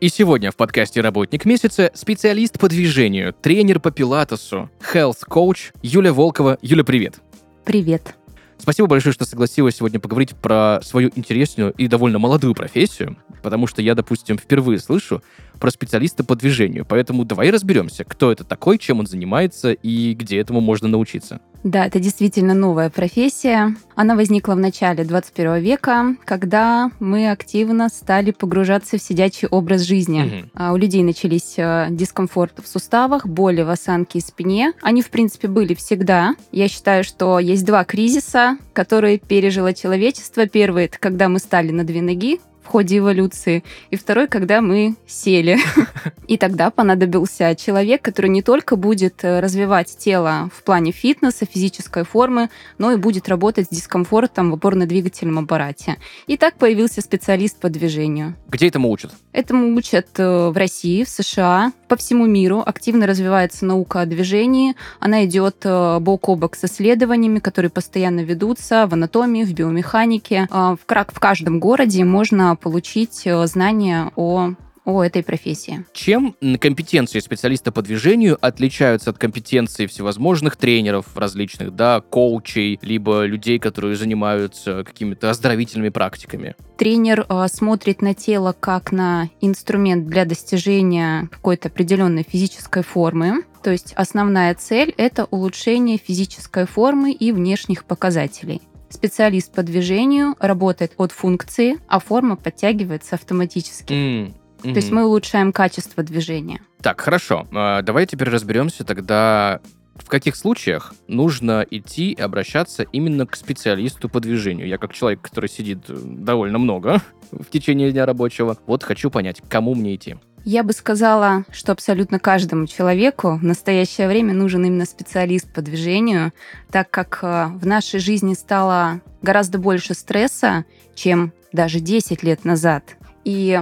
и сегодня в подкасте «Работник месяца» специалист по движению, тренер по пилатесу, health coach Юля Волкова. Юля, привет! Привет. Спасибо большое, что согласилась сегодня поговорить про свою интересную и довольно молодую профессию, потому что я, допустим, впервые слышу про специалиста по движению. Поэтому давай разберемся, кто это такой, чем он занимается и где этому можно научиться. Да, это действительно новая профессия. Она возникла в начале 21 века, когда мы активно стали погружаться в сидячий образ жизни. А У людей начались э, дискомфорты в суставах, боли в осанке и спине. Они, в принципе, были всегда. Я считаю, что есть два кризиса, которые пережило человечество. Первый — это когда мы стали на две ноги, в ходе эволюции, и второй, когда мы сели. И тогда понадобился человек, который не только будет э, развивать тело в плане фитнеса, физической формы, но и будет работать с дискомфортом в опорно-двигательном аппарате. И так появился специалист по движению. Где этому учат? Этому учат э, в России, в США, по всему миру. Активно развивается наука о движении. Она идет э, бок о бок с исследованиями, которые постоянно ведутся в анатомии, в биомеханике. А В в каждом городе можно получить э, знания о о этой профессии. Чем компетенции специалиста по движению отличаются от компетенций всевозможных тренеров различных, да, коучей, либо людей, которые занимаются какими-то оздоровительными практиками? Тренер э, смотрит на тело как на инструмент для достижения какой-то определенной физической формы. То есть основная цель — это улучшение физической формы и внешних показателей. Специалист по движению работает от функции, а форма подтягивается автоматически. М, То есть мы улучшаем качество движения. Так, хорошо. А, Давай теперь разберемся тогда, в каких случаях нужно идти и обращаться именно к специалисту по движению. Я как человек, который сидит э, довольно много в течение дня рабочего, вот хочу понять, к кому мне идти. Я бы сказала, что абсолютно каждому человеку в настоящее время нужен именно специалист по движению, так как э, в нашей жизни стало гораздо больше стресса, чем даже 10 лет назад. И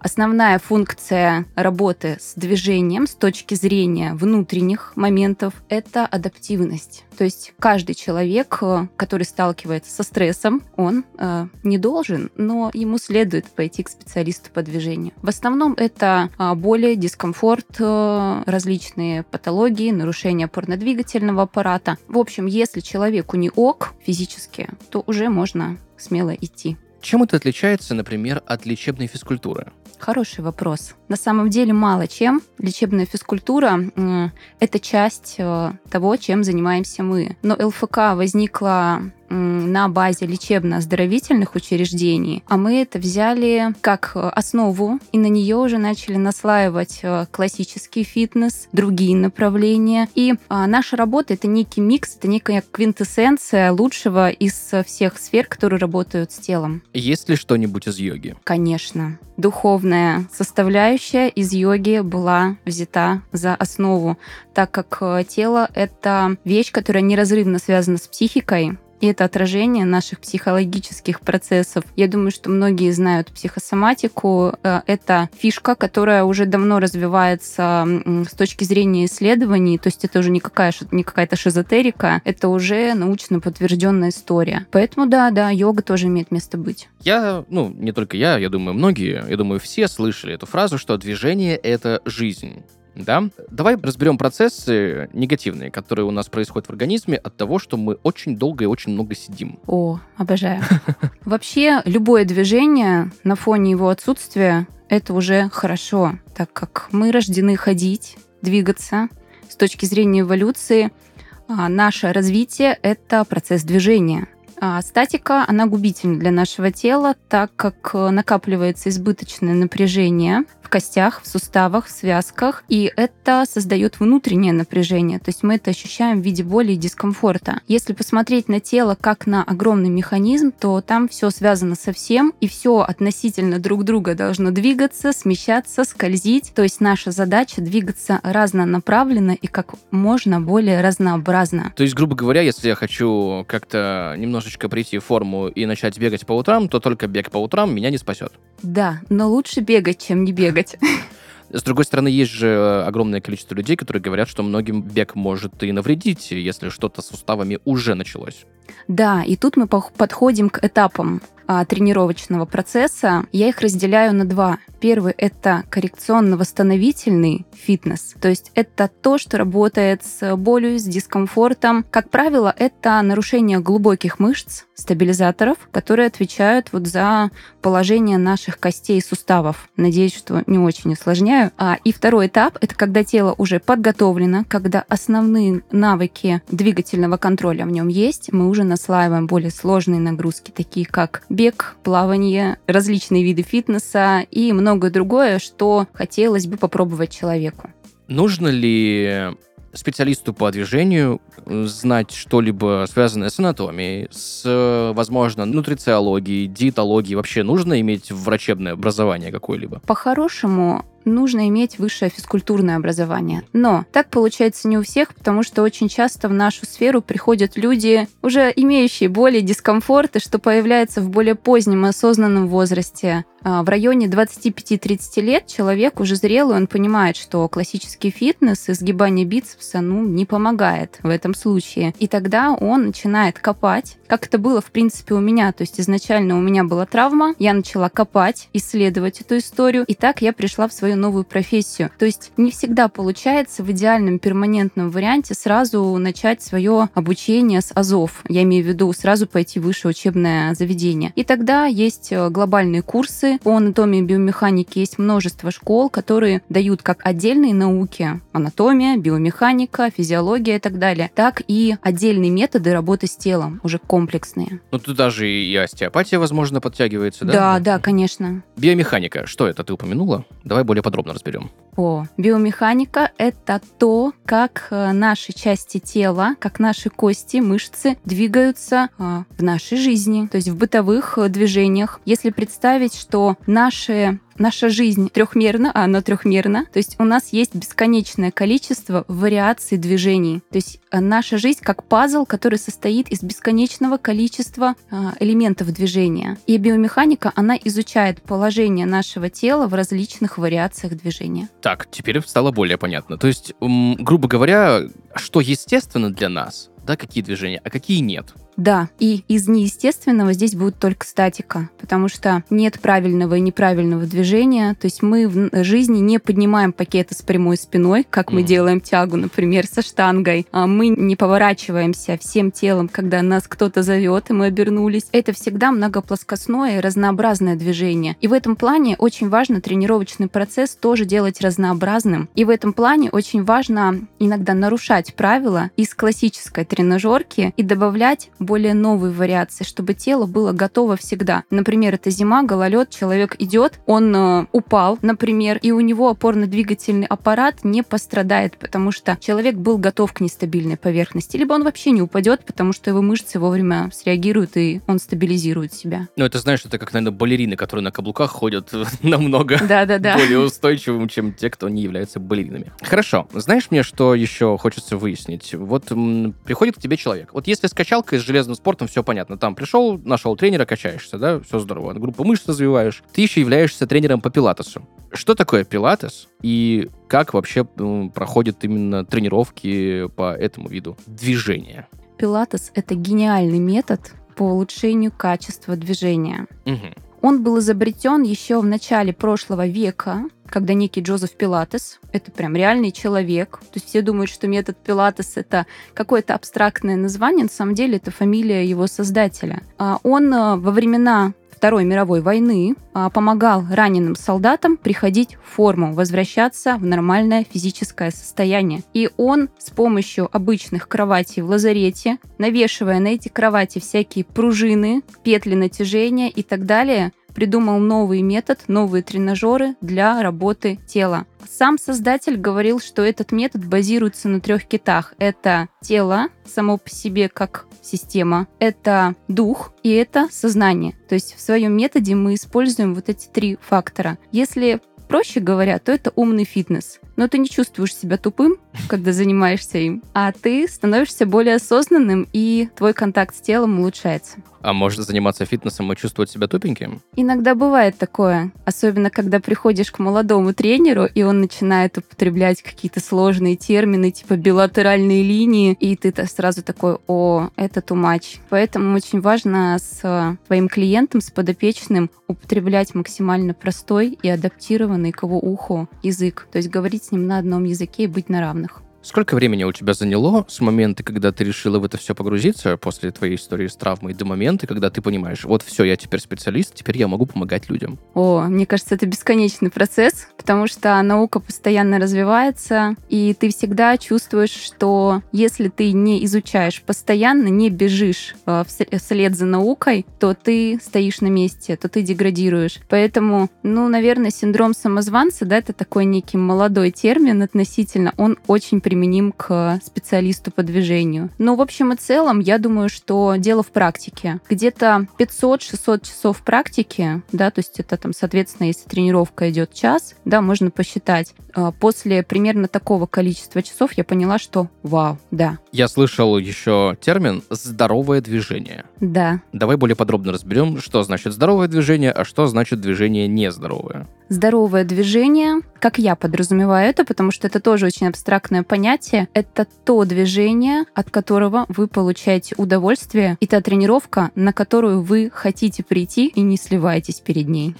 основная функция работы с движением с точки зрения внутренних моментов — это адаптивность. То есть каждый человек, э, который сталкивается со стрессом, он э, не должен, но ему следует пойти к специалисту по движению. В основном это а, боли, дискомфорт, э, различные патологии, нарушения опорно-двигательного аппарата. В общем, если человеку не ок физически, то уже можно смело идти. Чем это отличается, например, от лечебной физкультуры? Хороший вопрос. На самом деле мало чем. Лечебная физкультура это часть э, того, чем занимаемся мы. Но ЛФК возникла на базе лечебно-оздоровительных учреждений, а мы это взяли как э, основу, и на нее уже начали наслаивать э, классический фитнес, другие направления. И а, наша работа — это некий микс, это некая квинтэссенция лучшего из э, всех сфер, которые работают с телом. Есть ли что-нибудь из йоги? Конечно. Духовная составляющая из йоги была взята за основу, так как тело — это вещь, которая неразрывно связана с психикой, и это отражение наших психологических процессов. Я думаю, что многие знают психосоматику. Э, Это фишка, которая уже давно развивается с точки зрения исследований. То есть это уже не, какая, не какая-то шизотерика, это уже научно подтвержденная история. Поэтому да, да, йога тоже имеет место быть. Я, ну, не только я, я думаю, многие, я думаю, все слышали эту фразу, что движение — это жизнь. Да? Давай разберем процессы негативные, которые у нас происходят в организме от того, что мы очень долго и очень много сидим. О, обожаю. Вообще, любое движение на фоне его отсутствия — это уже хорошо, так как мы рождены ходить, двигаться. С точки зрения эволюции, а, наше развитие — это процесс движения. А статика, она губительна для нашего тела, так как э, накапливается избыточное напряжение в костях, в суставах, в связках, и это создает внутреннее напряжение, то есть мы это ощущаем в виде боли и дискомфорта. Если посмотреть на тело как на огромный механизм, то там все связано со всем, и все относительно друг друга должно двигаться, смещаться, скользить. То есть наша задача двигаться разнонаправленно и как можно более разнообразно. То есть, грубо говоря, если я хочу как-то немножечко прийти в форму и начать бегать по утрам, то только бег по утрам меня не спасет. Да, но лучше бегать, чем не бегать. С другой стороны, есть же огромное количество людей, которые говорят, что многим бег может и навредить, если что-то с суставами уже началось. Да, и тут мы подходим к этапам а, тренировочного процесса. Я их разделяю на два. Первый — это коррекционно-восстановительный фитнес. То есть это то, что работает с болью, с дискомфортом. Как правило, это нарушение глубоких мышц, стабилизаторов, которые отвечают вот за положение наших костей и суставов. Надеюсь, что не очень усложняю. А, и второй этап — это когда тело уже подготовлено, когда основные навыки двигательного контроля в нем есть, мы уже наслаиваем более сложные нагрузки, такие как бег, плавание, различные виды фитнеса и многое другое, что хотелось бы попробовать человеку. Нужно ли специалисту по движению знать что-либо связанное с анатомией, с, возможно, нутрициологией, диетологией? Вообще нужно иметь врачебное образование какое-либо? По-хорошему, нужно иметь высшее физкультурное образование. Но так получается не у всех, потому что очень часто в нашу сферу приходят люди, уже имеющие боли, дискомфорты, что появляется в более позднем осознанном возрасте. А, в районе 25-30 лет человек уже зрелый, он понимает, что классический фитнес и сгибание бицепса ну, не помогает в этом случае. И тогда он начинает копать, как это было, в принципе, у меня. То есть изначально у меня была травма, я начала копать, исследовать эту историю, и так я пришла в свою новую профессию. То есть не всегда получается в идеальном перманентном варианте сразу начать свое обучение с АЗОВ. Я имею в виду сразу пойти в высшее учебное заведение. И тогда есть э, глобальные курсы по анатомии и биомеханике, есть множество школ, которые дают как отдельные науки, анатомия, биомеханика, физиология и так далее, так и отдельные методы работы с телом, уже комплексные. Ну, тут даже и остеопатия, возможно, подтягивается, да? Да, да, конечно. Биомеханика, что это ты упомянула? Давай более подробно разберем. О, биомеханика — это то, как э, наши части тела, как наши кости, мышцы двигаются а, в нашей жизни, то есть в бытовых э, движениях. Если представить, что наши наша жизнь трехмерна, а она трехмерна. То есть у нас есть бесконечное количество вариаций движений. То есть э, наша жизнь как пазл, который состоит из бесконечного количества а, элементов движения. И биомеханика, она изучает положение нашего тела в различных вариациях движения. Так, теперь стало более понятно. То есть, грубо говоря, что естественно для нас, да, какие движения, а какие нет. Да, и из неестественного здесь будет только статика, потому что нет правильного и неправильного движения. То есть мы в жизни не поднимаем пакеты с прямой спиной, как мы делаем тягу, например, со штангой. А мы не поворачиваемся всем телом, когда нас кто-то зовет, и мы обернулись. Это всегда многоплоскостное и разнообразное движение. И в этом плане очень важно тренировочный процесс тоже делать разнообразным. И в этом плане очень важно иногда нарушать правила из классической тренажерки и добавлять более новые вариации, чтобы тело было готово всегда. Например, это зима, гололед, человек идет, он э, упал, например, и у него опорно-двигательный аппарат не пострадает, потому что человек был готов к нестабильной поверхности. Либо он вообще не упадет, потому что его мышцы вовремя среагируют, и он стабилизирует себя. Ну, это, знаешь, это как, наверное, балерины, которые на каблуках ходят намного более устойчивым, чем те, кто не являются балеринами. Хорошо. Знаешь мне, что еще хочется выяснить? Вот м, приходит к тебе человек. Вот если с качалкой, с железным спортом все понятно. Там пришел, нашел тренера, качаешься, да, все здорово. Группу мышц развиваешь. Ты еще являешься тренером по пилатесу. Что такое пилатес и как вообще ну, проходят именно тренировки по этому виду движения? Пилатес — это гениальный метод по улучшению качества движения. Угу. Он был изобретен еще в начале прошлого века, когда некий Джозеф Пилатес, это прям реальный человек, то есть все думают, что метод Пилатес это какое-то абстрактное название, на самом деле это фамилия его создателя. А он э, во времена Второй мировой войны а, помогал раненым солдатам приходить в форму, возвращаться в нормальное физическое состояние. И он с помощью обычных кроватей в лазарете, навешивая на эти кровати всякие пружины, петли натяжения и так далее, придумал новый метод, новые тренажеры для работы тела. Сам создатель говорил, что этот метод базируется на трех китах. Это тело само по себе как система, это дух и это сознание. То есть в своем методе мы используем вот эти три фактора. Если проще говоря, то это умный фитнес. Но ты не чувствуешь себя тупым, когда занимаешься им, а ты становишься более осознанным, и твой контакт с телом улучшается. А можно заниматься фитнесом и чувствовать себя тупеньким? Иногда бывает такое, особенно когда приходишь к молодому тренеру, и он начинает употреблять какие-то сложные термины, типа билатеральные линии, и ты -то сразу такой, о, это too much. Поэтому очень важно с твоим клиентом, с подопечным употреблять максимально простой и адаптированный к его уху язык. То есть говорить с ним на одном языке и быть на равных. Сколько времени у тебя заняло с момента, когда ты решила в это все погрузиться, после твоей истории с травмой, до момента, когда ты понимаешь, вот все, я теперь специалист, теперь я могу помогать людям? О, мне кажется, это бесконечный процесс, потому что наука постоянно развивается, и ты всегда чувствуешь, что если ты не изучаешь постоянно, не бежишь э, вслед за наукой, то ты стоишь на месте, то ты деградируешь. Поэтому, ну, наверное, синдром самозванца, да, это такой некий молодой термин относительно, он очень применим применим к специалисту по движению. Но в общем и целом, я думаю, что дело в практике. Где-то 500-600 часов практики, да, то есть это там, соответственно, если тренировка идет час, да, можно посчитать. А, после примерно такого количества часов я поняла, что вау, да. Я слышал еще термин «здоровое движение». Да. Давай более подробно разберем, что значит здоровое движение, а что значит движение нездоровое. Здоровое движение, как я подразумеваю это, потому что это тоже очень абстрактное понятие, это то движение, от которого вы получаете удовольствие, и та тренировка, на которую вы хотите прийти и не сливаетесь перед ней.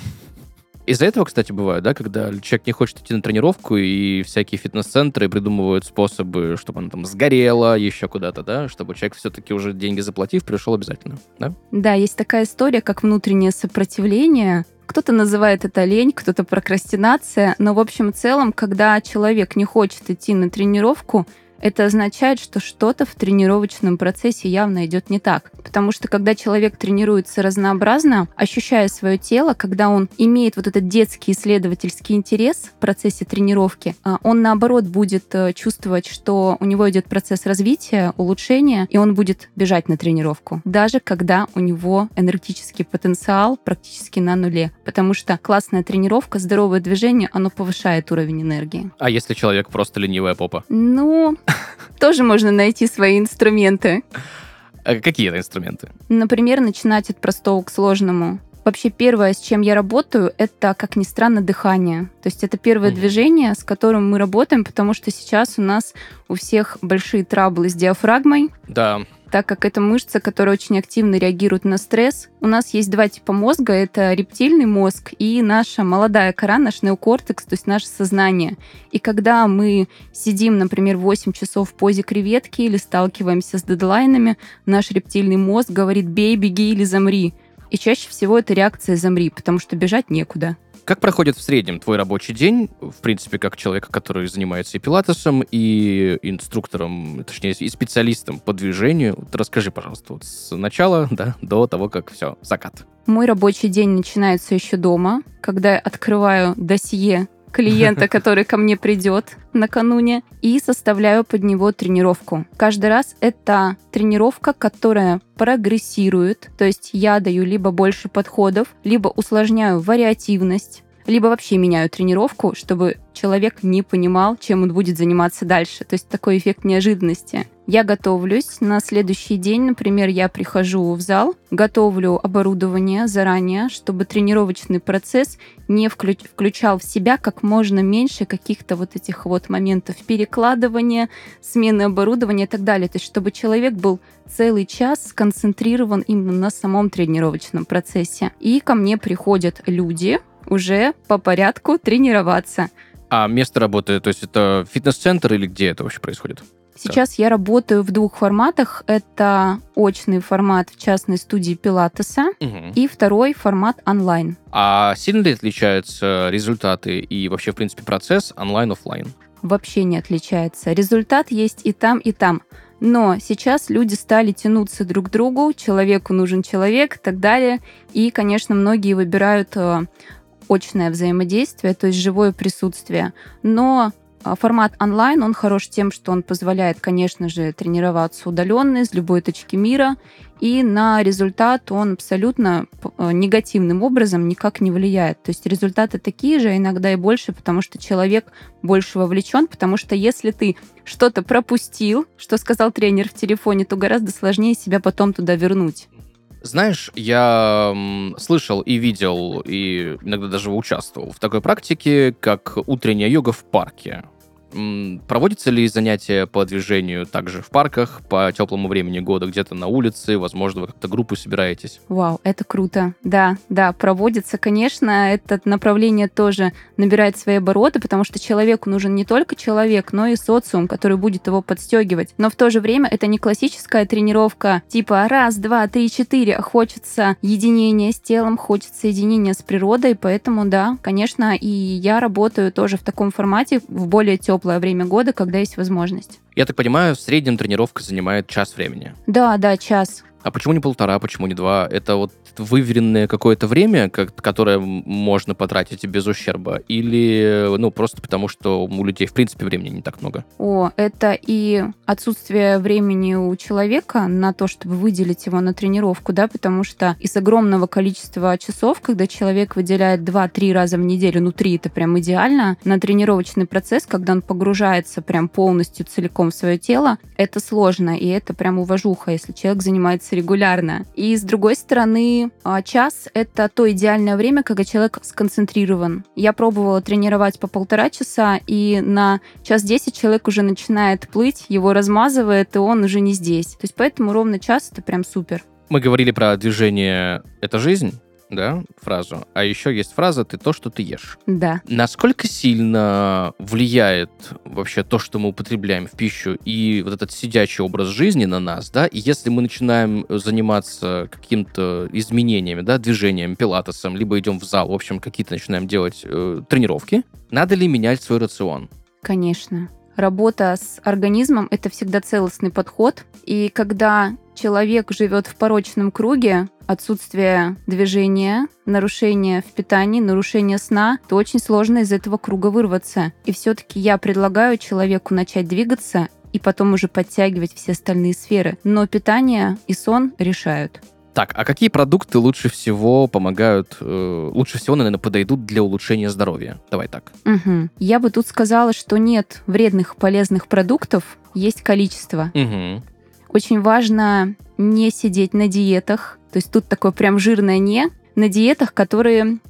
Из-за этого, кстати, бывает, да, когда человек не хочет идти на тренировку, и всякие фитнес-центры придумывают способы, чтобы она там сгорела еще куда-то, да, чтобы человек все-таки уже деньги заплатив, пришел обязательно, да? Да, есть такая история, как внутреннее сопротивление, кто-то называет это лень, кто-то прокрастинация, но в общем целом, когда человек не хочет идти на тренировку, это означает, что что-то в тренировочном процессе явно идет не так. Потому что когда человек тренируется разнообразно, ощущая свое тело, когда он имеет вот этот детский исследовательский интерес в процессе тренировки, а, он наоборот будет э, чувствовать, что у него идет процесс развития, улучшения, и он будет бежать на тренировку. Даже когда у него энергетический потенциал практически на нуле. Потому что классная тренировка, здоровое движение, оно повышает уровень энергии. А если человек просто ленивая попа? Ну, тоже можно найти свои инструменты. А какие это инструменты? Например, начинать от простого к сложному. Вообще первое, с чем я работаю, это, как ни странно, дыхание. То есть это первое mm-hmm. движение, с которым мы работаем, потому что сейчас у нас у всех большие траблы с диафрагмой. Да так как это мышца, которая очень активно реагирует на стресс. У нас есть два типа мозга. Это рептильный мозг и наша молодая кора, наш неокортекс, то есть наше сознание. И когда мы сидим, например, 8 часов в позе креветки или сталкиваемся с дедлайнами, наш рептильный мозг говорит «бей, беги или замри». И чаще всего это реакция «замри», потому что бежать некуда. Как проходит в среднем твой рабочий день, в принципе, как человека, который занимается и пилатесом, и инструктором, точнее, и специалистом по движению? Вот расскажи, пожалуйста, вот с начала да, до того, как все, закат. Мой рабочий день начинается еще дома, когда я открываю досье клиента, который ко мне придет накануне, и составляю под него тренировку. Каждый раз это тренировка, которая прогрессирует, то есть я даю либо больше подходов, либо усложняю вариативность, либо вообще меняю тренировку, чтобы человек не понимал, чем он будет заниматься дальше. То есть такой эффект неожиданности. Я готовлюсь. На следующий день, например, я прихожу в зал, готовлю оборудование заранее, чтобы тренировочный процесс не включ включал в себя как можно меньше каких-то вот этих вот моментов перекладывания, смены оборудования и так далее. То есть чтобы человек был целый час сконцентрирован именно на самом тренировочном процессе. И ко мне приходят люди, уже по порядку тренироваться. А место работы, то есть это фитнес-центр или где это вообще происходит? Сейчас я работаю в двух форматах. Это очный формат в частной студии Пилатеса Мгм. и второй формат онлайн. А сильно ли отличаются результаты и вообще, в принципе, процесс онлайн-оффлайн? Вообще не отличается. Результат есть и там, и там. Но сейчас люди стали тянуться друг к другу, человеку нужен человек и так далее. И, конечно, многие выбирают э, очное взаимодействие, то есть живое присутствие. Но а, формат онлайн, он хорош тем, что он позволяет, конечно же, тренироваться удаленно из любой точки мира, и на результат он абсолютно э, негативным образом никак не влияет. То есть результаты такие же, а иногда и больше, потому что человек больше вовлечен, потому что если ты что-то пропустил, что сказал тренер в телефоне, то гораздо сложнее себя потом туда вернуть. Знаешь, я слышал и видел, и иногда даже участвовал в такой практике, как утренняя йога в парке. Проводятся ли занятия по движению также в парках по теплому времени года, где-то на улице? Возможно, вы как-то группой собираетесь? Вау, это круто. Да, да, проводится, конечно, это направление тоже набирает свои обороты, потому что человеку нужен не только человек, но и социум, который будет его подстегивать. Но в то же время это не классическая тренировка типа раз, два, три, четыре, хочется единения с телом, хочется единения с природой, поэтому да, конечно, и я работаю тоже в таком формате в более теплое время года, когда есть возможность. Я так понимаю, в среднем тренировка занимает час времени. Да, да, час. А почему не полтора, почему не два? Это вот выверенное какое-то время, как- которое можно потратить без ущерба? Или, ну, просто потому, что у людей, в принципе, времени не так много? О, это и отсутствие времени у человека на то, чтобы выделить его на тренировку, да, потому что из огромного количества часов, когда человек выделяет 2-3 раза в неделю, ну 3 это прям идеально, на тренировочный процесс, когда он погружается прям полностью целиком в свое тело, это сложно, и это прям уважуха, если человек занимается регулярно. И с другой стороны, а, час — это то идеальное время, когда человек сконцентрирован. Я пробовала тренировать по полтора часа, и на час 10 человек уже начинает плыть, его размазывает, и он уже не здесь. То есть поэтому ровно час — это прям супер. Мы говорили про движение «это жизнь», да, фразу. А еще есть фраза «ты то, что ты ешь». Да. Насколько сильно влияет вообще то, что мы употребляем в пищу и вот этот сидячий образ жизни на нас, да, и если мы начинаем заниматься каким-то изменениями, да, движением, пилатесом, либо идем в зал, в общем, какие-то начинаем делать э, тренировки, надо ли менять свой рацион? Конечно. Работа с организмом — это всегда целостный подход. И когда человек живет в порочном круге, отсутствие движения, нарушение в питании, нарушение сна, то очень сложно из этого круга вырваться. И все-таки я предлагаю человеку начать двигаться и потом уже подтягивать все остальные сферы. Но питание и сон решают. Так, а какие продукты лучше всего помогают, э, лучше всего, наверное, подойдут для улучшения здоровья? Давай так. Мгм. Я бы тут сказала, что нет вредных полезных продуктов, есть количество. Угу. Очень важно не сидеть на диетах. То есть тут такое прям жирное «не». На диетах, которые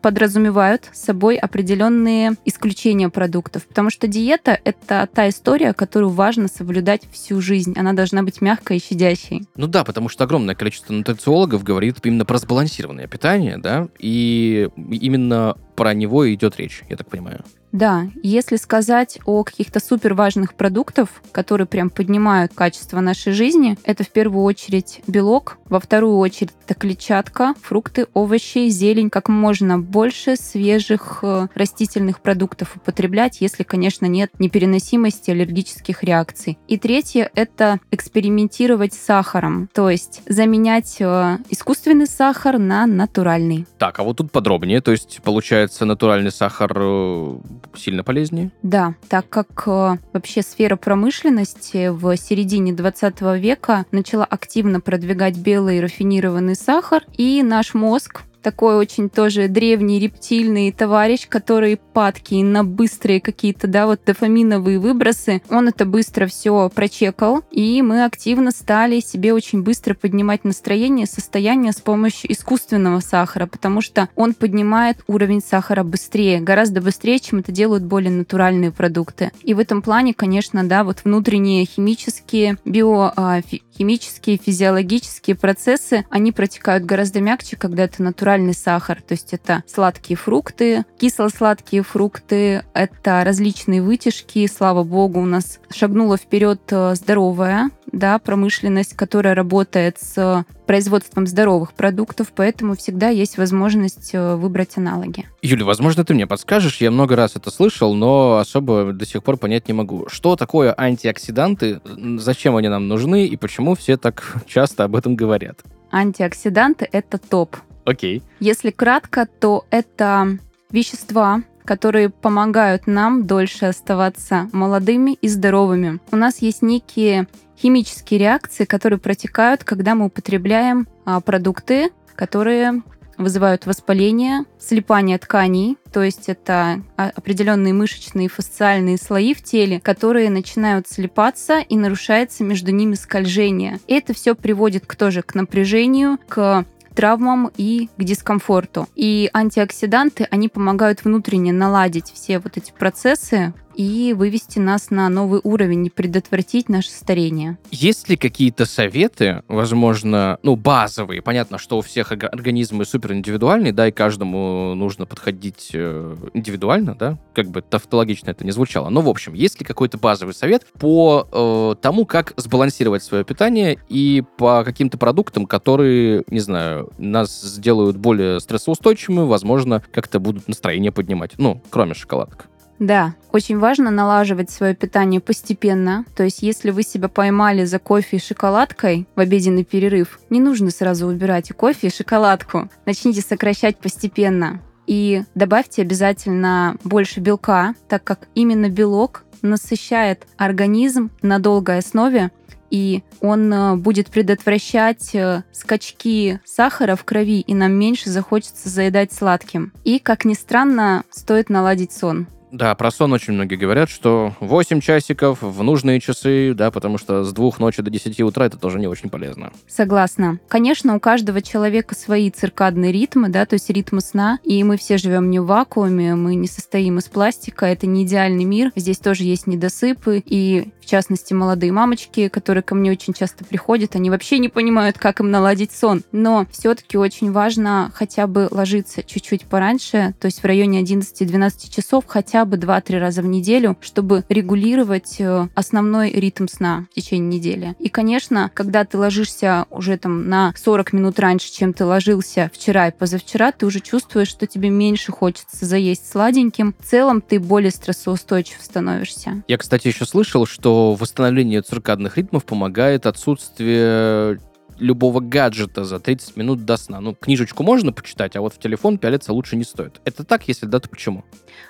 подразумевают собой определенные исключения продуктов. Потому что диета — это та история, которую важно соблюдать всю жизнь. Она должна быть мягкой и щадящей. Ну да, потому что огромное количество нутрициологов говорит именно про сбалансированное питание, да, и именно про него идет речь, я так понимаю. Да, если сказать о каких-то супер важных продуктах, которые прям поднимают качество нашей жизни, это в первую очередь белок, во вторую очередь это клетчатка, фрукты, овощи, зелень, как можно больше свежих э, растительных продуктов употреблять, если, конечно, нет непереносимости аллергических реакций. И третье — это экспериментировать с сахаром, то есть заменять э, искусственный сахар на натуральный. Так, а вот тут подробнее, то есть получается натуральный сахар э, сильно полезнее? Да, так как э, вообще сфера промышленности в середине 20 века начала активно продвигать белый рафинированный сахар, и наш мозг такой очень тоже древний рептильный товарищ, который падкий на быстрые какие-то, да, вот дофаминовые выбросы, он это быстро все прочекал, и мы активно стали себе очень быстро поднимать настроение, состояние с помощью искусственного сахара, потому что он поднимает уровень сахара быстрее, гораздо быстрее, чем это делают более натуральные продукты. И в этом плане, конечно, да, вот внутренние химические, биохимические, физиологические процессы, они протекают гораздо мягче, когда это натуральные натуральный сахар, то есть это сладкие фрукты, кисло-сладкие фрукты, это различные вытяжки. Слава богу, у нас шагнула вперед э, здоровая да, промышленность, которая работает с производством здоровых продуктов, поэтому всегда есть возможность э, выбрать аналоги. Юля, возможно, ты мне подскажешь, я много раз это слышал, но особо до сих пор понять не могу. Что такое антиоксиданты, зачем они нам нужны и почему все так часто об этом говорят? Антиоксиданты — это топ. Окей. Если кратко, то это вещества, которые помогают нам дольше оставаться молодыми и здоровыми. У нас есть некие химические реакции, которые протекают, когда мы употребляем а, продукты, которые вызывают воспаление, слипание тканей, то есть это а, определенные мышечные и фасциальные слои в теле, которые начинают слипаться и нарушается между ними скольжение. И это все приводит к тоже к напряжению, к травмам и к дискомфорту. И антиоксиданты, они помогают внутренне наладить все вот эти процессы, и вывести нас на новый уровень и предотвратить наше старение. Есть ли какие-то советы, возможно, ну, базовые? Понятно, что у всех организмы супер индивидуальные, да, и каждому нужно подходить э, индивидуально, да, как бы тавтологично это не звучало. Но, в общем, есть ли какой-то базовый совет по э, тому, как сбалансировать свое питание и по каким-то продуктам, которые, не знаю, нас сделают более стрессоустойчивыми, возможно, как-то будут настроение поднимать, ну, кроме шоколадок? Да, очень важно налаживать свое питание постепенно. То есть, если вы себя поймали за кофе и шоколадкой в обеденный перерыв, не нужно сразу убирать и кофе, и шоколадку. Начните сокращать постепенно. И добавьте обязательно больше белка, так как именно белок насыщает организм на долгой основе, и он э, будет предотвращать э, скачки сахара в крови, и нам меньше захочется заедать сладким. И, как ни странно, стоит наладить сон. Да, про сон очень многие говорят, что 8 часиков в нужные часы, да, потому что с двух ночи до 10 утра это тоже не очень полезно. Согласна. Конечно, у каждого человека свои циркадные ритмы, да, то есть ритмы сна, и мы все живем не в вакууме, мы не состоим из пластика, это не идеальный мир, здесь тоже есть недосыпы, и в частности молодые мамочки, которые ко мне очень часто приходят, они вообще не понимают, как им наладить сон. Но все-таки очень важно хотя бы ложиться чуть-чуть пораньше, то есть в районе 11-12 часов, хотя бы 2-3 раза в неделю, чтобы регулировать э, основной ритм сна в течение недели. И, конечно, когда ты ложишься уже там на 40 минут раньше, чем ты ложился вчера и позавчера, ты уже чувствуешь, что тебе меньше хочется заесть сладеньким. В целом ты более стрессоустойчив становишься. Я, кстати, еще слышал, что восстановлению циркадных ритмов помогает отсутствие любого гаджета за 30 минут до сна. Ну, книжечку можно почитать, а вот в телефон пялиться лучше не стоит. Это так? Если да, то почему?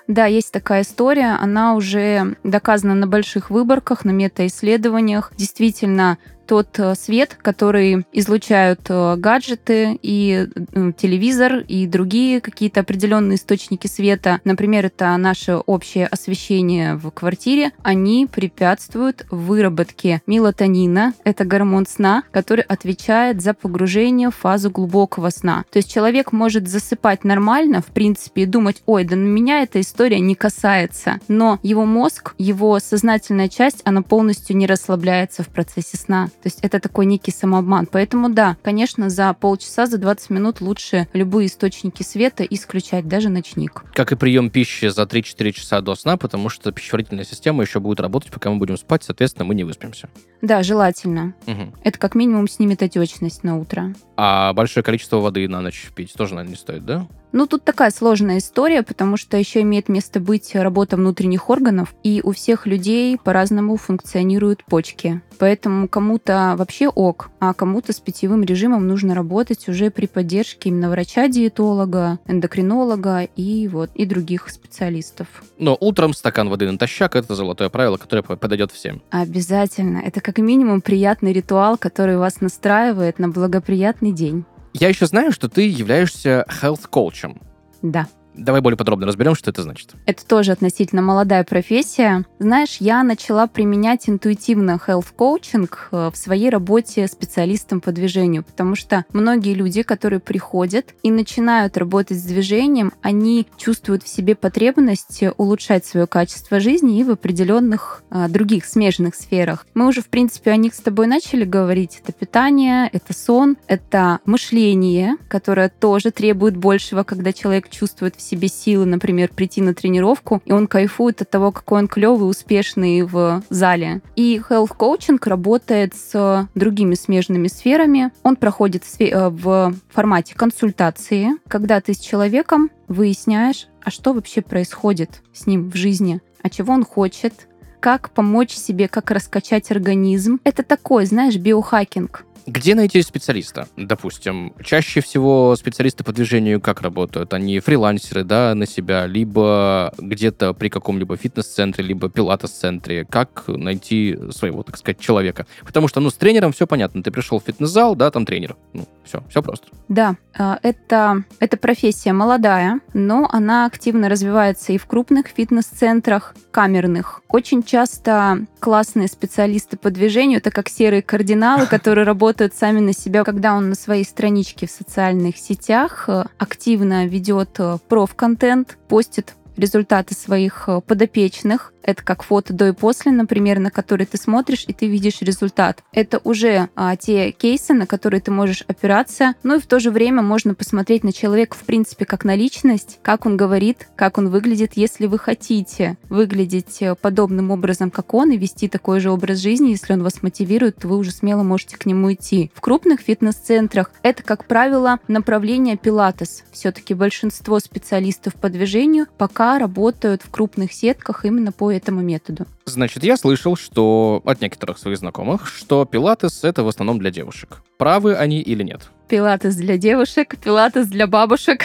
Да, есть такая история. Она уже доказана на больших выборках, на метаисследованиях. Действительно, тот э, свет, который излучают э, гаджеты и э, телевизор и другие какие-то определенные источники света, например, это наше общее освещение в квартире, они препятствуют выработке мелатонина, это гормон сна, который отвечает за погружение в фазу глубокого сна. То есть человек может засыпать нормально, в принципе, и думать, ой, да на меня эта история не касается, но его мозг, его сознательная часть, она полностью не расслабляется в процессе сна. То есть это такой некий самообман. Поэтому да, конечно, за полчаса, за 20 минут лучше любые источники света исключать, даже ночник. Как и прием пищи за 3-4 часа до сна, потому что пищеварительная система еще будет работать, пока мы будем спать, соответственно, мы не выспимся. Да, желательно. Угу. Это как минимум снимет отечность на утро. А большое количество воды на ночь пить тоже, наверное, не стоит, да? Ну, тут такая сложная история, потому что еще имеет место быть работа внутренних органов, и у всех людей по-разному функционируют почки. Поэтому кому-то вообще ок, а кому-то с питьевым режимом нужно работать уже при поддержке именно врача-диетолога, эндокринолога и вот и других специалистов. Но утром стакан воды натощак – это золотое правило, которое подойдет всем. Обязательно. Это как минимум приятный ритуал, который вас настраивает на благоприятный день. Я еще знаю, что ты являешься health коучем. Да. Давай более подробно разберем, что это значит. Это тоже относительно молодая профессия. Знаешь, я начала применять интуитивно health coaching э, в своей работе специалистом по движению, потому что многие люди, которые приходят и начинают работать с движением, они чувствуют в себе потребность улучшать свое качество жизни и в определенных а, других смежных сферах. Мы уже, в принципе, о них с тобой начали говорить. Это питание, это сон, это мышление, которое тоже требует большего, когда человек чувствует в себе силы, например, прийти на тренировку, и он кайфует от того, какой он клевый, успешный в зале. И health coaching работает с другими смежными сферами. Он проходит э, в формате консультации, когда ты с человеком выясняешь, а что вообще происходит с ним в жизни, а чего он хочет, как помочь себе, как раскачать организм. Это такой, знаешь, биохакинг. Где найти специалиста? Допустим, чаще всего специалисты по движению как работают? Они фрилансеры, да, на себя, либо где-то при каком-либо фитнес-центре, либо пилатес-центре. Как найти своего, так сказать, человека? Потому что, ну, с тренером все понятно. Ты пришел в фитнес-зал, да, там тренер. Ну, все, все просто. Да, а, это, это профессия молодая, но она активно развивается и в крупных фитнес-центрах, камерных. Очень часто классные специалисты по движению, это как серые кардиналы, которые работают сами на себя, когда он на своей страничке в социальных сетях э, активно ведет э, проф-контент, постит результаты своих э, подопечных, это как фото до и после, например, на который ты смотришь, и ты видишь результат. Это уже а, те кейсы, на которые ты можешь опираться. Ну и в то же время можно посмотреть на человека, в принципе, как на личность, как он говорит, как он выглядит. Если вы хотите выглядеть э, подобным образом, как он, и вести такой же образ жизни, если он вас мотивирует, то вы уже смело можете к нему идти. В крупных фитнес-центрах это, как правило, направление пилатес. Все-таки большинство специалистов по движению пока работают в крупных сетках именно по этому методу. Значит, я слышал, что от некоторых своих знакомых, что пилатес — это в основном для девушек. Правы они или нет? Пилатес для девушек, пилатес для бабушек.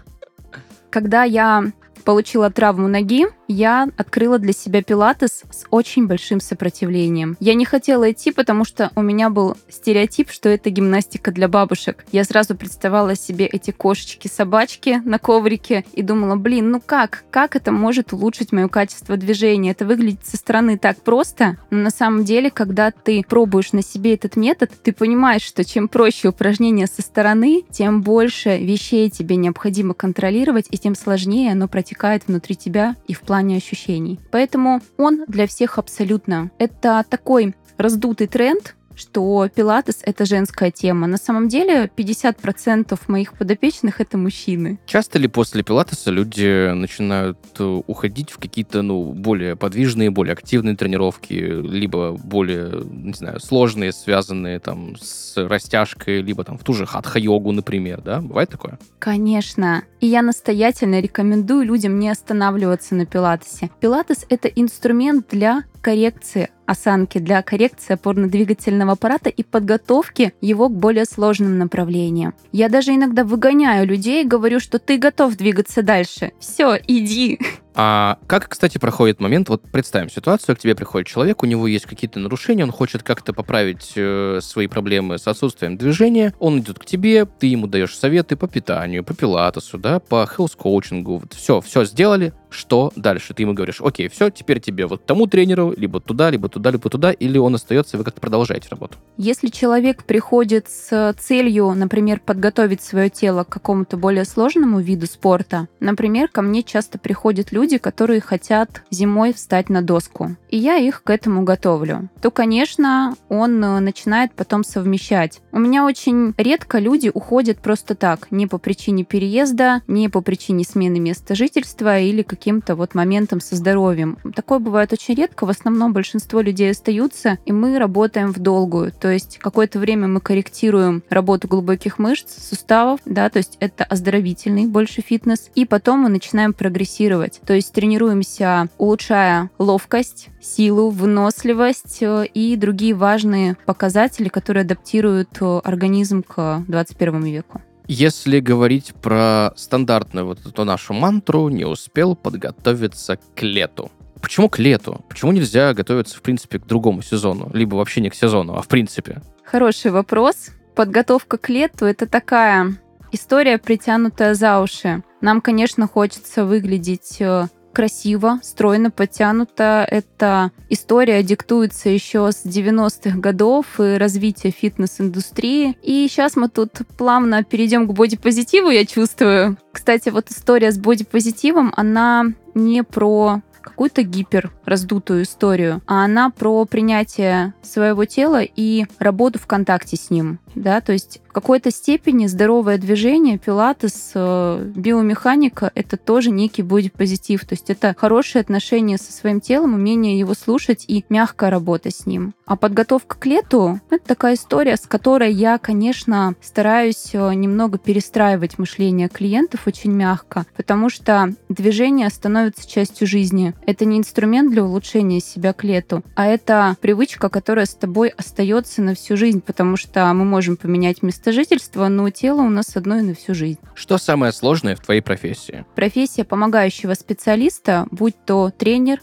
Когда я получила травму ноги, я открыла для себя пилатес с очень большим сопротивлением. Я не хотела идти, потому что у меня был стереотип, что это гимнастика для бабушек. Я сразу представляла себе эти кошечки-собачки на коврике и думала, блин, ну как? Как это может улучшить мое качество движения? Это выглядит со стороны так просто, но на самом деле, когда ты пробуешь на себе этот метод, ты понимаешь, что чем проще упражнение со стороны, тем больше вещей тебе необходимо контролировать, и тем сложнее оно протекает внутри тебя и в плане плане ощущений. Поэтому он для всех абсолютно. Это такой раздутый тренд, что пилатес — это женская тема. На самом деле 50% моих подопечных — это мужчины. Часто ли после пилатеса люди начинают э, уходить в какие-то, ну, более подвижные, более активные тренировки, либо более, не знаю, сложные, связанные там с растяжкой, либо там в ту же хатха-йогу, например, да? Бывает такое? Конечно. И я настоятельно рекомендую людям не останавливаться на пилатесе. Пилатес — это инструмент для коррекции осанки, для коррекции опорно-двигательного аппарата и подготовки его к более сложным направлениям. Я даже иногда выгоняю людей и говорю, что ты готов двигаться дальше. Все, иди. А как, кстати, проходит момент, вот представим ситуацию, к тебе приходит человек, у него есть какие-то нарушения, он хочет как-то поправить э, свои проблемы с отсутствием движения, он идет к тебе, ты ему даешь советы по питанию, по пилатесу, да, по хелс-коучингу, вот все, все сделали, что дальше? Ты ему говоришь, окей, все, теперь тебе вот тому тренеру, либо туда, либо туда, либо туда, или он остается, и вы как-то продолжаете работу? Если человек приходит с целью, например, подготовить свое тело к какому-то более сложному виду спорта, например, ко мне часто приходят люди, люди, которые хотят зимой встать на доску, и я их к этому готовлю, то, конечно, он э, начинает потом совмещать. У меня очень редко люди уходят просто так, не по причине переезда, не по причине смены места жительства или каким-то вот моментом со здоровьем. Такое бывает очень редко, в основном большинство людей остаются, и мы работаем в долгую, то есть какое-то время мы корректируем работу глубоких мышц, суставов, да, то есть это оздоровительный больше фитнес, и потом мы начинаем прогрессировать. То есть тренируемся, улучшая ловкость, силу, выносливость э, и другие важные показатели, которые адаптируют э, организм к 21 веку. Если говорить про стандартную вот эту нашу мантру, не успел подготовиться к лету. Почему к лету? Почему нельзя готовиться, в принципе, к другому сезону? Либо вообще не к сезону, а в принципе? Хороший вопрос. Подготовка к лету — это такая история, притянутая за уши. Нам, конечно, хочется выглядеть э, красиво, стройно, подтянуто. Эта история диктуется еще с 90-х годов и развития фитнес-индустрии. И сейчас мы тут плавно перейдем к бодипозитиву, я чувствую. Кстати, вот история с бодипозитивом, она не про какую-то гипер раздутую историю, а она про принятие своего тела и работу в контакте с ним. Да? То есть в какой-то степени здоровое движение, пилатес, э, биомеханика — это тоже некий бодипозитив. То есть это хорошее отношение со своим телом, умение его слушать и мягкая работа с ним. А подготовка к лету — это такая история, с которой я, конечно, стараюсь э, немного перестраивать мышление клиентов очень мягко, потому что движение становится частью жизни. Это не инструмент для улучшения себя к лету, а это привычка, которая с тобой остается на всю жизнь, потому что мы можем поменять место жительства, но тело у нас одно и на всю жизнь. Что самое сложное в твоей профессии? Профессия помогающего специалиста, будь то тренер,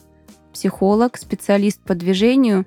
психолог, специалист по движению,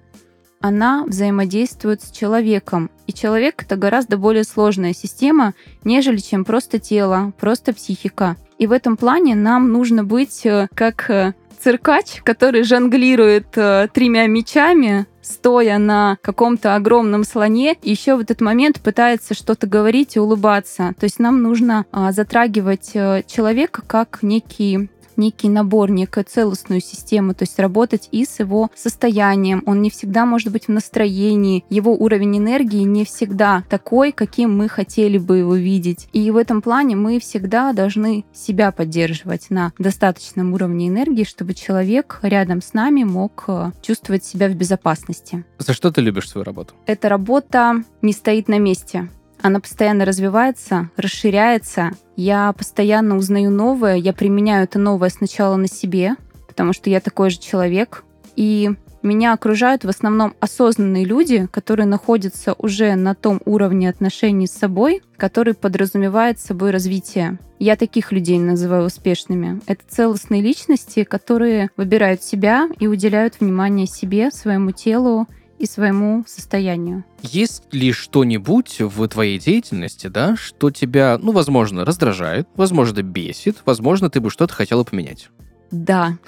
она взаимодействует с человеком. И человек — это гораздо более сложная система, нежели чем просто тело, просто психика. И в этом плане нам нужно быть э, как э, циркач, который жонглирует э, тремя мечами, стоя на каком-то огромном слоне, еще в этот момент пытается что-то говорить и улыбаться. То есть нам нужно э, затрагивать э, человека как некий некий набор, некую целостную систему, то есть работать и с его состоянием. Он не всегда может быть в настроении, его уровень энергии не всегда такой, каким мы хотели бы его видеть. И в этом плане мы всегда должны себя поддерживать на достаточном уровне энергии, чтобы человек рядом с нами мог э, чувствовать себя в безопасности. За что ты любишь свою работу? Эта работа не стоит на месте. Она постоянно развивается, расширяется. Я постоянно узнаю новое, я применяю это новое сначала на себе, потому что я такой же человек. И меня окружают в основном осознанные люди, которые находятся уже на том уровне отношений с собой, который подразумевает собой развитие. Я таких людей называю успешными. Это целостные личности, которые выбирают себя и уделяют внимание себе, своему телу, и своему состоянию. Есть ли что-нибудь в твоей деятельности, да, что тебя, ну, возможно, раздражает, возможно, бесит, возможно, ты бы что-то хотела поменять? Да.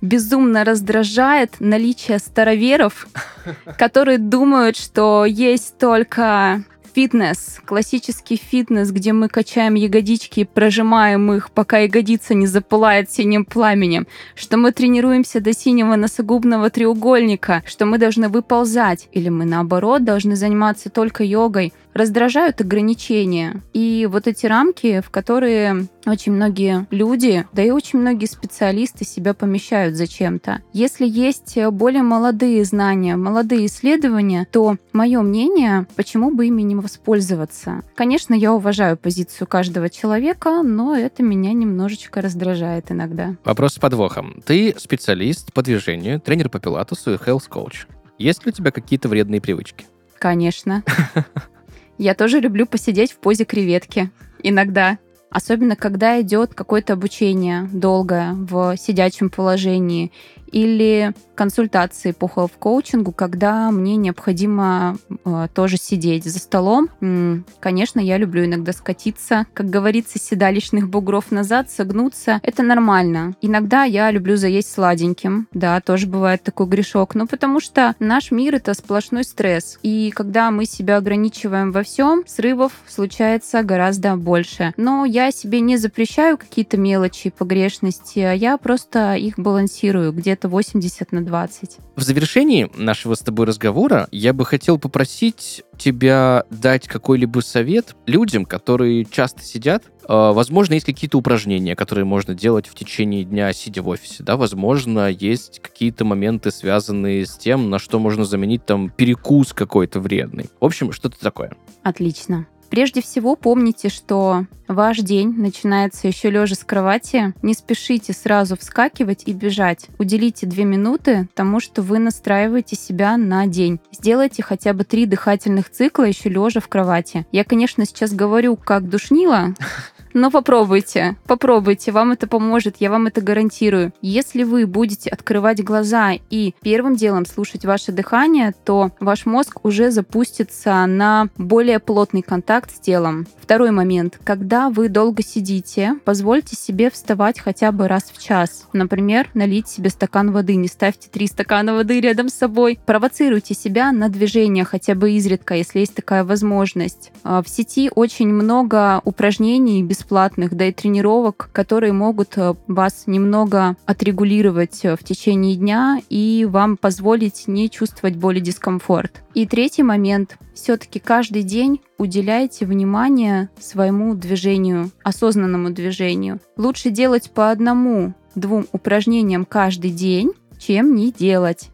Безумно раздражает наличие староверов, которые думают, что есть только фитнес, классический фитнес, где мы качаем ягодички и прожимаем их, пока ягодица не запылает синим пламенем, что мы тренируемся до синего носогубного треугольника, что мы должны выползать, или мы наоборот должны заниматься только йогой, раздражают ограничения. И вот эти рамки, в которые очень многие люди, да и очень многие специалисты себя помещают зачем-то. Если есть более молодые знания, молодые исследования, то мое мнение, почему бы ими не воспользоваться? Конечно, я уважаю позицию каждого человека, но это меня немножечко раздражает иногда. Вопрос с подвохом. Ты специалист по движению, тренер по пилатесу и health coach. Есть ли у тебя какие-то вредные привычки? Конечно. Я тоже люблю посидеть в позе креветки. Иногда. Особенно, когда идет какое-то обучение долгое в сидячем положении или консультации по health-коучингу, когда мне необходимо э, тоже сидеть за столом. М-м, конечно, я люблю иногда скатиться, как говорится, седалищных бугров назад, согнуться. Это нормально. Иногда я люблю заесть сладеньким. Да, тоже бывает такой грешок. Но потому что наш мир — это сплошной стресс. И когда мы себя ограничиваем во всем, срывов случается гораздо больше. Но я себе не запрещаю какие-то мелочи, погрешности, а я просто их балансирую где-то 80 на 20. В завершении нашего с тобой разговора я бы хотел попросить тебя дать какой-либо совет людям, которые часто сидят. А, возможно, есть какие-то упражнения, которые можно делать в течение дня, сидя в офисе. Да? Возможно, есть какие-то моменты, связанные с тем, на что можно заменить там перекус какой-то вредный. В общем, что-то такое. Отлично. Прежде всего помните, что ваш день начинается еще лежа с кровати. Не спешите сразу вскакивать и бежать. Уделите две минуты тому, что вы настраиваете себя на день. Сделайте хотя бы три дыхательных цикла еще лежа в кровати. Я, конечно, сейчас говорю как душнила, Но попробуйте, попробуйте, вам это поможет, я вам это гарантирую. Если вы будете открывать глаза и первым делом слушать ваше дыхание, то ваш мозг уже запустится на более плотный контакт с телом. Второй момент. Когда вы долго сидите, позвольте себе вставать хотя бы раз в час. Например, налить себе стакан воды. Не ставьте три стакана воды рядом с собой. Провоцируйте себя на движение хотя бы изредка, если есть такая возможность. А, в сети очень много упражнений бесплатных, да и тренировок, которые могут э, вас немного отрегулировать э, в течение дня и вам позволить не чувствовать боль и дискомфорт. И третий момент. Все-таки каждый день уделяйте внимание своему движению, осознанному движению. Лучше делать по одному, двум упражнениям каждый день, чем не делать.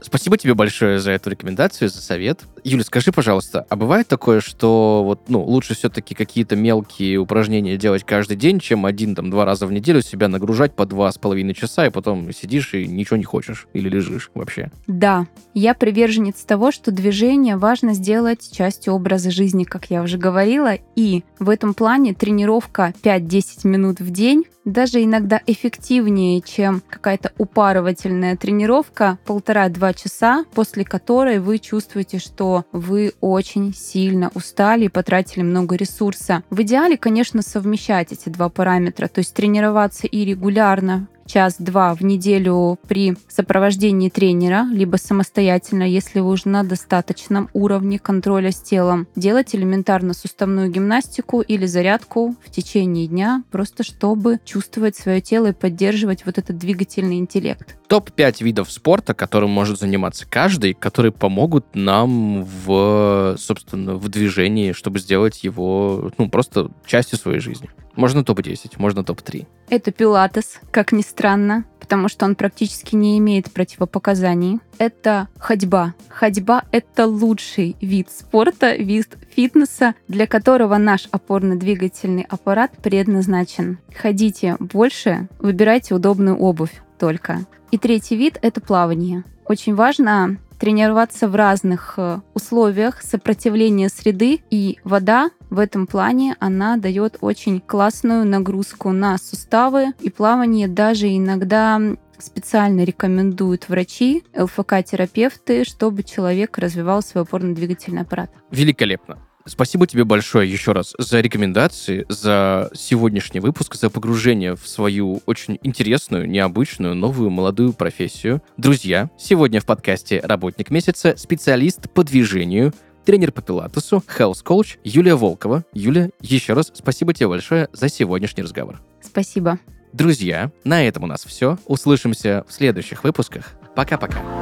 Спасибо тебе большое за эту рекомендацию, за совет. Юля, скажи, пожалуйста, а бывает такое, что вот, ну, лучше все-таки какие-то мелкие упражнения делать каждый день, чем один, там, два раза в неделю себя нагружать по два с половиной часа, и потом сидишь и ничего не хочешь или лежишь вообще? Да, я приверженец того, что движение важно сделать частью образа жизни, как я уже говорила, и в этом плане тренировка 5-10 минут в день даже иногда эффективнее, чем какая-то упарывательная тренировка полтора-два часа, после которой вы чувствуете, что вы очень сильно устали и потратили много ресурса. В идеале, конечно, совмещать эти два параметра, то есть тренироваться и регулярно час-два в неделю при сопровождении тренера, либо самостоятельно, если вы уже на достаточном уровне контроля с телом, делать элементарно суставную гимнастику или зарядку в течение дня, просто чтобы чувствовать свое тело и поддерживать вот этот двигательный интеллект. Топ-5 видов спорта, которым может заниматься каждый, которые помогут нам в, собственно, в движении, чтобы сделать его, ну, просто частью своей жизни. Можно топ-10, можно топ-3. Это пилатес, как ни странно, потому что он практически не имеет противопоказаний. Это ходьба. Ходьба — это лучший вид спорта, вид фитнеса, для которого наш опорно-двигательный аппарат предназначен. Ходите больше, выбирайте удобную обувь только. И третий вид — это плавание. Очень важно тренироваться в разных э, условиях сопротивления среды, и вода в этом плане она дает очень классную нагрузку на суставы, и плавание даже иногда специально рекомендуют врачи, ЛФК-терапевты, чтобы человек развивал свой опорно-двигательный аппарат. Великолепно. Спасибо тебе большое еще раз за рекомендации, за сегодняшний выпуск, за погружение в свою очень интересную, необычную, новую молодую профессию. Друзья, сегодня в подкасте «Работник месяца» специалист по движению, тренер по пилатесу, coach Юлия Волкова. Юля, еще раз спасибо тебе большое за сегодняшний разговор. Спасибо. Друзья, на этом у нас все. Услышимся в следующих выпусках. Пока-пока.